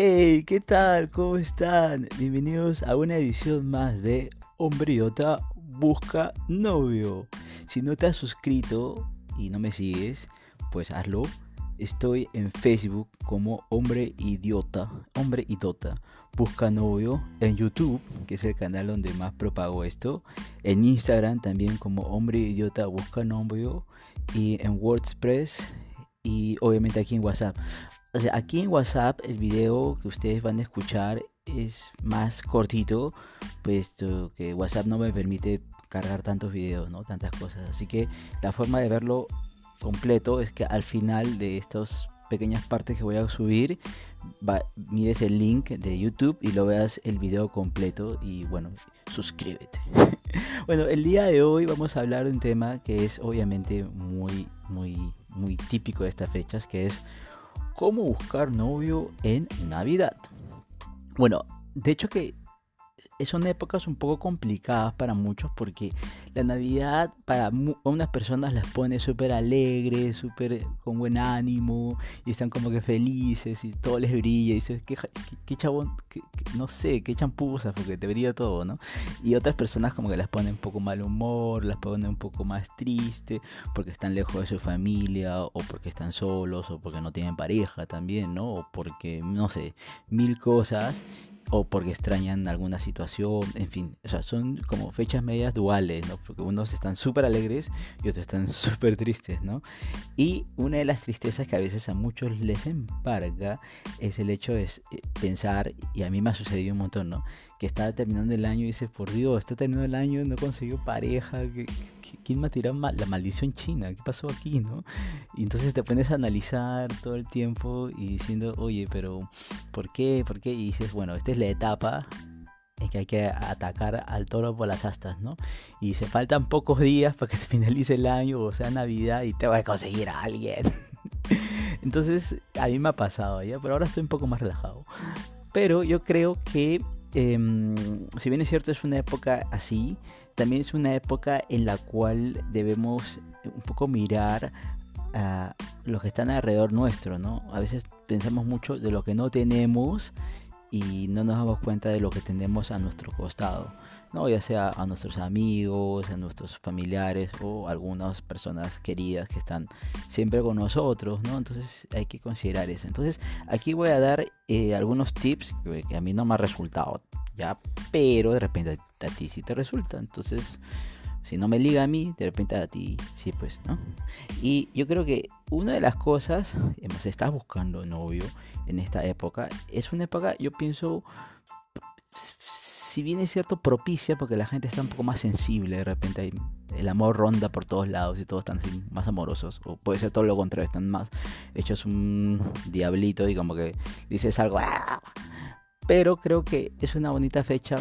Hey, ¿qué tal? ¿Cómo están? Bienvenidos a una edición más de Hombriota Busca Novio. Si no te has suscrito y no me sigues, pues hazlo. Estoy en Facebook como Hombre Idiota, Hombre Idiota, Busca Novio. En YouTube, que es el canal donde más propago esto. En Instagram también como Hombre Idiota Busca Novio. Y en WordPress y obviamente aquí en WhatsApp. Aquí en WhatsApp el video que ustedes van a escuchar es más cortito, puesto que WhatsApp no me permite cargar tantos videos, ¿no? Tantas cosas. Así que la forma de verlo completo es que al final de estas pequeñas partes que voy a subir, mires el link de YouTube y lo veas el video completo y bueno, suscríbete. bueno, el día de hoy vamos a hablar de un tema que es obviamente muy, muy, muy típico de estas fechas, que es cómo buscar novio en Navidad. Bueno, de hecho que son épocas un poco complicadas para muchos porque la Navidad para unas personas las pone súper alegres, súper con buen ánimo y están como que felices y todo les brilla y dices, qué, qué, chabón, no sé, qué champuzas porque te brilla todo, ¿no? Y otras personas como que las ponen un poco mal humor, las ponen un poco más triste porque están lejos de su familia o porque están solos o porque no tienen pareja también, ¿no? O porque, no sé, mil cosas o porque extrañan alguna situación, en fin, o sea, son como fechas medias duales, ¿no? Porque unos están súper alegres y otros están súper tristes, ¿no? Y una de las tristezas que a veces a muchos les embarga es el hecho de eh, pensar, y a mí me ha sucedido un montón, ¿no? Que está terminando el año y dices, por Dios, está terminando el año, no consiguió pareja, ¿quién me ha tirado la maldición china? ¿Qué pasó aquí, no? Y entonces te pones a analizar todo el tiempo y diciendo, oye, pero ¿por qué? ¿Por qué? Y dices, bueno, esta es la etapa en que hay que atacar al toro por las astas, ¿no? Y se faltan pocos días para que se finalice el año o sea Navidad y te voy a conseguir a alguien. Entonces, a mí me ha pasado ya, pero ahora estoy un poco más relajado. Pero yo creo que, em, si bien es cierto, es una época así, también es una época en la cual debemos un poco mirar a los que están alrededor nuestro, ¿no? A veces pensamos mucho de lo que no tenemos y no nos damos cuenta de lo que tenemos a nuestro costado, ¿no? ya sea a nuestros amigos, a nuestros familiares o algunas personas queridas que están siempre con nosotros, ¿no? entonces hay que considerar eso. Entonces aquí voy a dar eh, algunos tips que, a mí no me ha resultado, ya, pero de repente a, ti sí te resulta, entonces si no me liga a mí, de repente a ti sí, pues, ¿no? Y yo creo que una de las cosas, si estás buscando novio en esta época, es una época, yo pienso, si bien es cierto, propicia, porque la gente está un poco más sensible, de repente el amor ronda por todos lados y todos están más amorosos, o puede ser todo lo contrario, están más hechos un diablito y como que dices algo, ¡ah! pero creo que es una bonita fecha,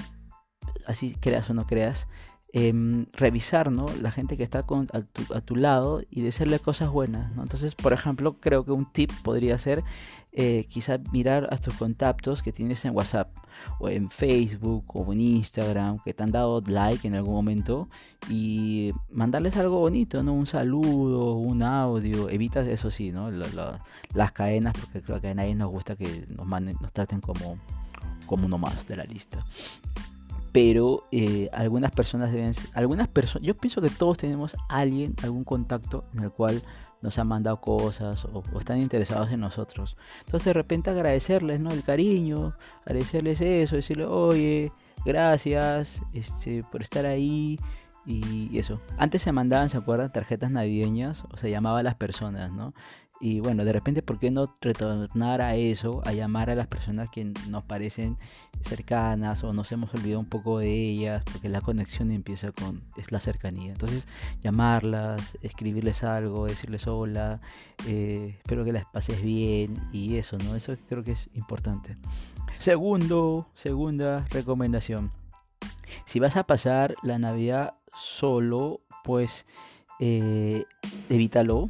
así creas o no creas, Em, revisar ¿no? la gente que está a, tu, lado y decirle cosas buenas. ¿no? Entonces, por ejemplo, creo que un tip podría ser eh, quizá mirar a tus contactos que tienes en WhatsApp o en Facebook o en Instagram que te han dado like en algún momento y mandarles algo bonito, ¿no? Un saludo, un audio, evitas eso sí, ¿no? las cadenas porque creo que a nadie nos gusta que nos, manden, nos traten como, como uno más de la lista pero eh, algunas personas deben algunas personas yo pienso que todos tenemos alguien algún contacto en el cual nos han mandado cosas o, están interesados en nosotros. Entonces de repente agradecerles no el cariño agradecerles eso decirle oye gracias este por estar ahí y eso. Antes se mandaban se acuerdan tarjetas navideñas o se llamaba a las personas no y bueno, de repente, ¿por qué no retornar a eso, a llamar a las personas que nos parecen cercanas o nos hemos olvidado un poco de ellas? Porque la conexión empieza con es la cercanía. Entonces, llamarlas, escribirles algo, decirles hola, eh, espero que las pases bien y eso, ¿no? Eso creo que es importante. Segundo, segunda recomendación. Si vas a pasar la Navidad solo, pues eh, evítalo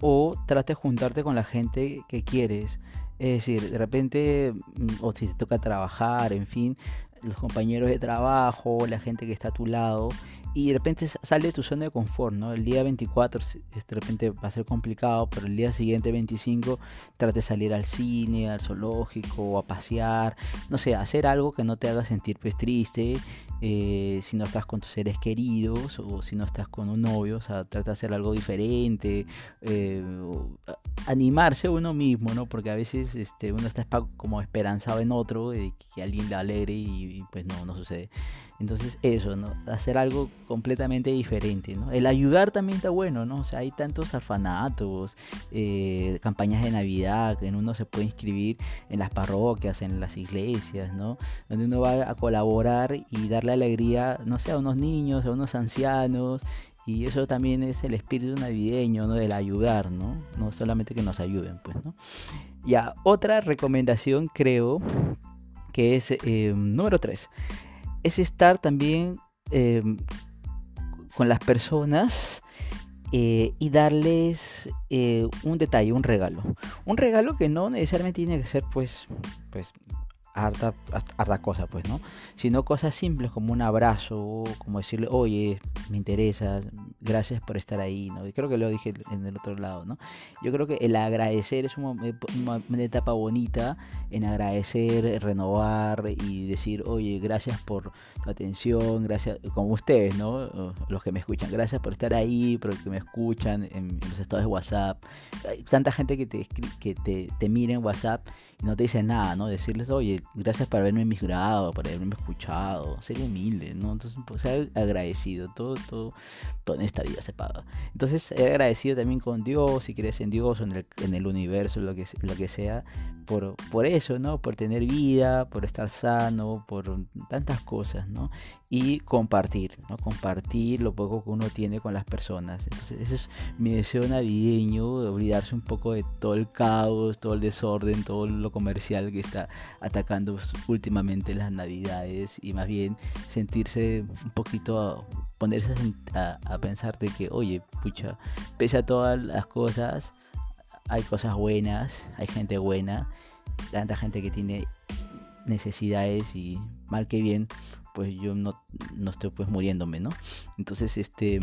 o trate de juntarte con la gente que quieres. Es decir, de repente, mm, o si te toca trabajar, en fin, los compañeros de trabajo, la gente que está a tu lado, y de repente sale de tu zona de confort, ¿no? El día 24 de repente va a ser complicado, pero el día siguiente 25 trate de salir al cine, al zoológico, a pasear, no sé, hacer algo que no te haga sentir pues triste, eh, si no estás con tus seres queridos o si no estás con un novio, o sea, trata de hacer algo diferente, eh, animarse uno mismo, ¿no? Porque a veces este, uno está como esperanzado en otro, de que alguien le alegre y, pues no, no sucede. Entonces eso, ¿no? Hacer algo completamente diferente, ¿no? El ayudar también está bueno, ¿no? O sea, hay tantos orfanatos, eh, campañas de Navidad, que uno se puede inscribir en las parroquias, en las iglesias, ¿no? Donde uno va a colaborar y darle alegría, no sé, a unos niños, a unos ancianos, y eso también es el espíritu navideño, ¿no? Del ayudar, ¿no? No solamente que nos ayuden, pues, ¿no? Ya, otra recomendación creo que es eh, número 3 es estar también em, con las personas eh, y darles eh, un detalle, un regalo. Un regalo que no necesariamente tiene que ser pues, pues harta, harta cosa, pues, ¿no? Sino cosas simples como un abrazo, como decirle, oye, me interesas, gracias por estar ahí, ¿no? Y creo que lo dije en el otro lado, ¿no? Yo creo que el agradecer es una, una etapa bonita, en agradecer, renovar y decir, oye, gracias por tu atención, gracias, como ustedes, ¿no? Los que me escuchan, gracias por estar ahí, por que me escuchan en, los estados de WhatsApp. Hay tanta gente que te, que te, te mira en WhatsApp y no te dice nada, ¿no? Decirles, oye, gracias por haberme migrado, por haberme escuchado, ser humilde, ¿no? Entonces, pues, ser agradecido, todo, todo, todo en esta vida se paga. Entonces, ser agradecido también con Dios, si crees en Dios o en el, en el universo, lo que, lo que sea, por, por eso, ¿no? Por tener vida, por estar sano, por tantas cosas, ¿no? Y compartir, ¿no? Compartir lo poco que uno tiene con las personas. Entonces, ese es mi deseo navideño, de olvidarse un poco de todo el caos, todo el desorden, todo lo comercial que está atacando últimamente las navidades y más bien sentirse un poquito ponerse a, a, pensar de que oye pucha pese a todas las cosas hay cosas buenas hay gente buena tanta gente que tiene necesidades y mal que bien pues yo no, no estoy pues muriéndome, ¿no? Entonces, este,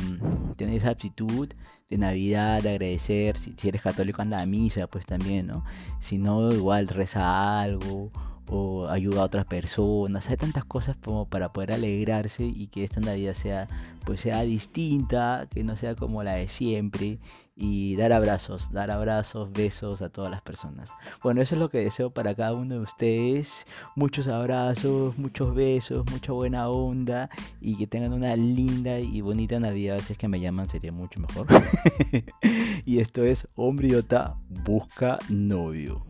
tener esa actitud de Navidad, de agradecer, si, si, eres católico anda a misa, pues también, ¿no? Si no, igual reza algo o ayuda a otras personas, hay tantas cosas como para poder alegrarse y que esta Navidad sea pues sea distinta, que no sea como la de siempre y dar abrazos, dar abrazos, besos a todas las personas. Bueno, eso es lo que deseo para cada uno de ustedes. Muchos abrazos, muchos besos, mucha buena onda y que tengan una linda y bonita Navidad. Si es que me llaman sería mucho mejor. y esto es Hombriota Busca Novio.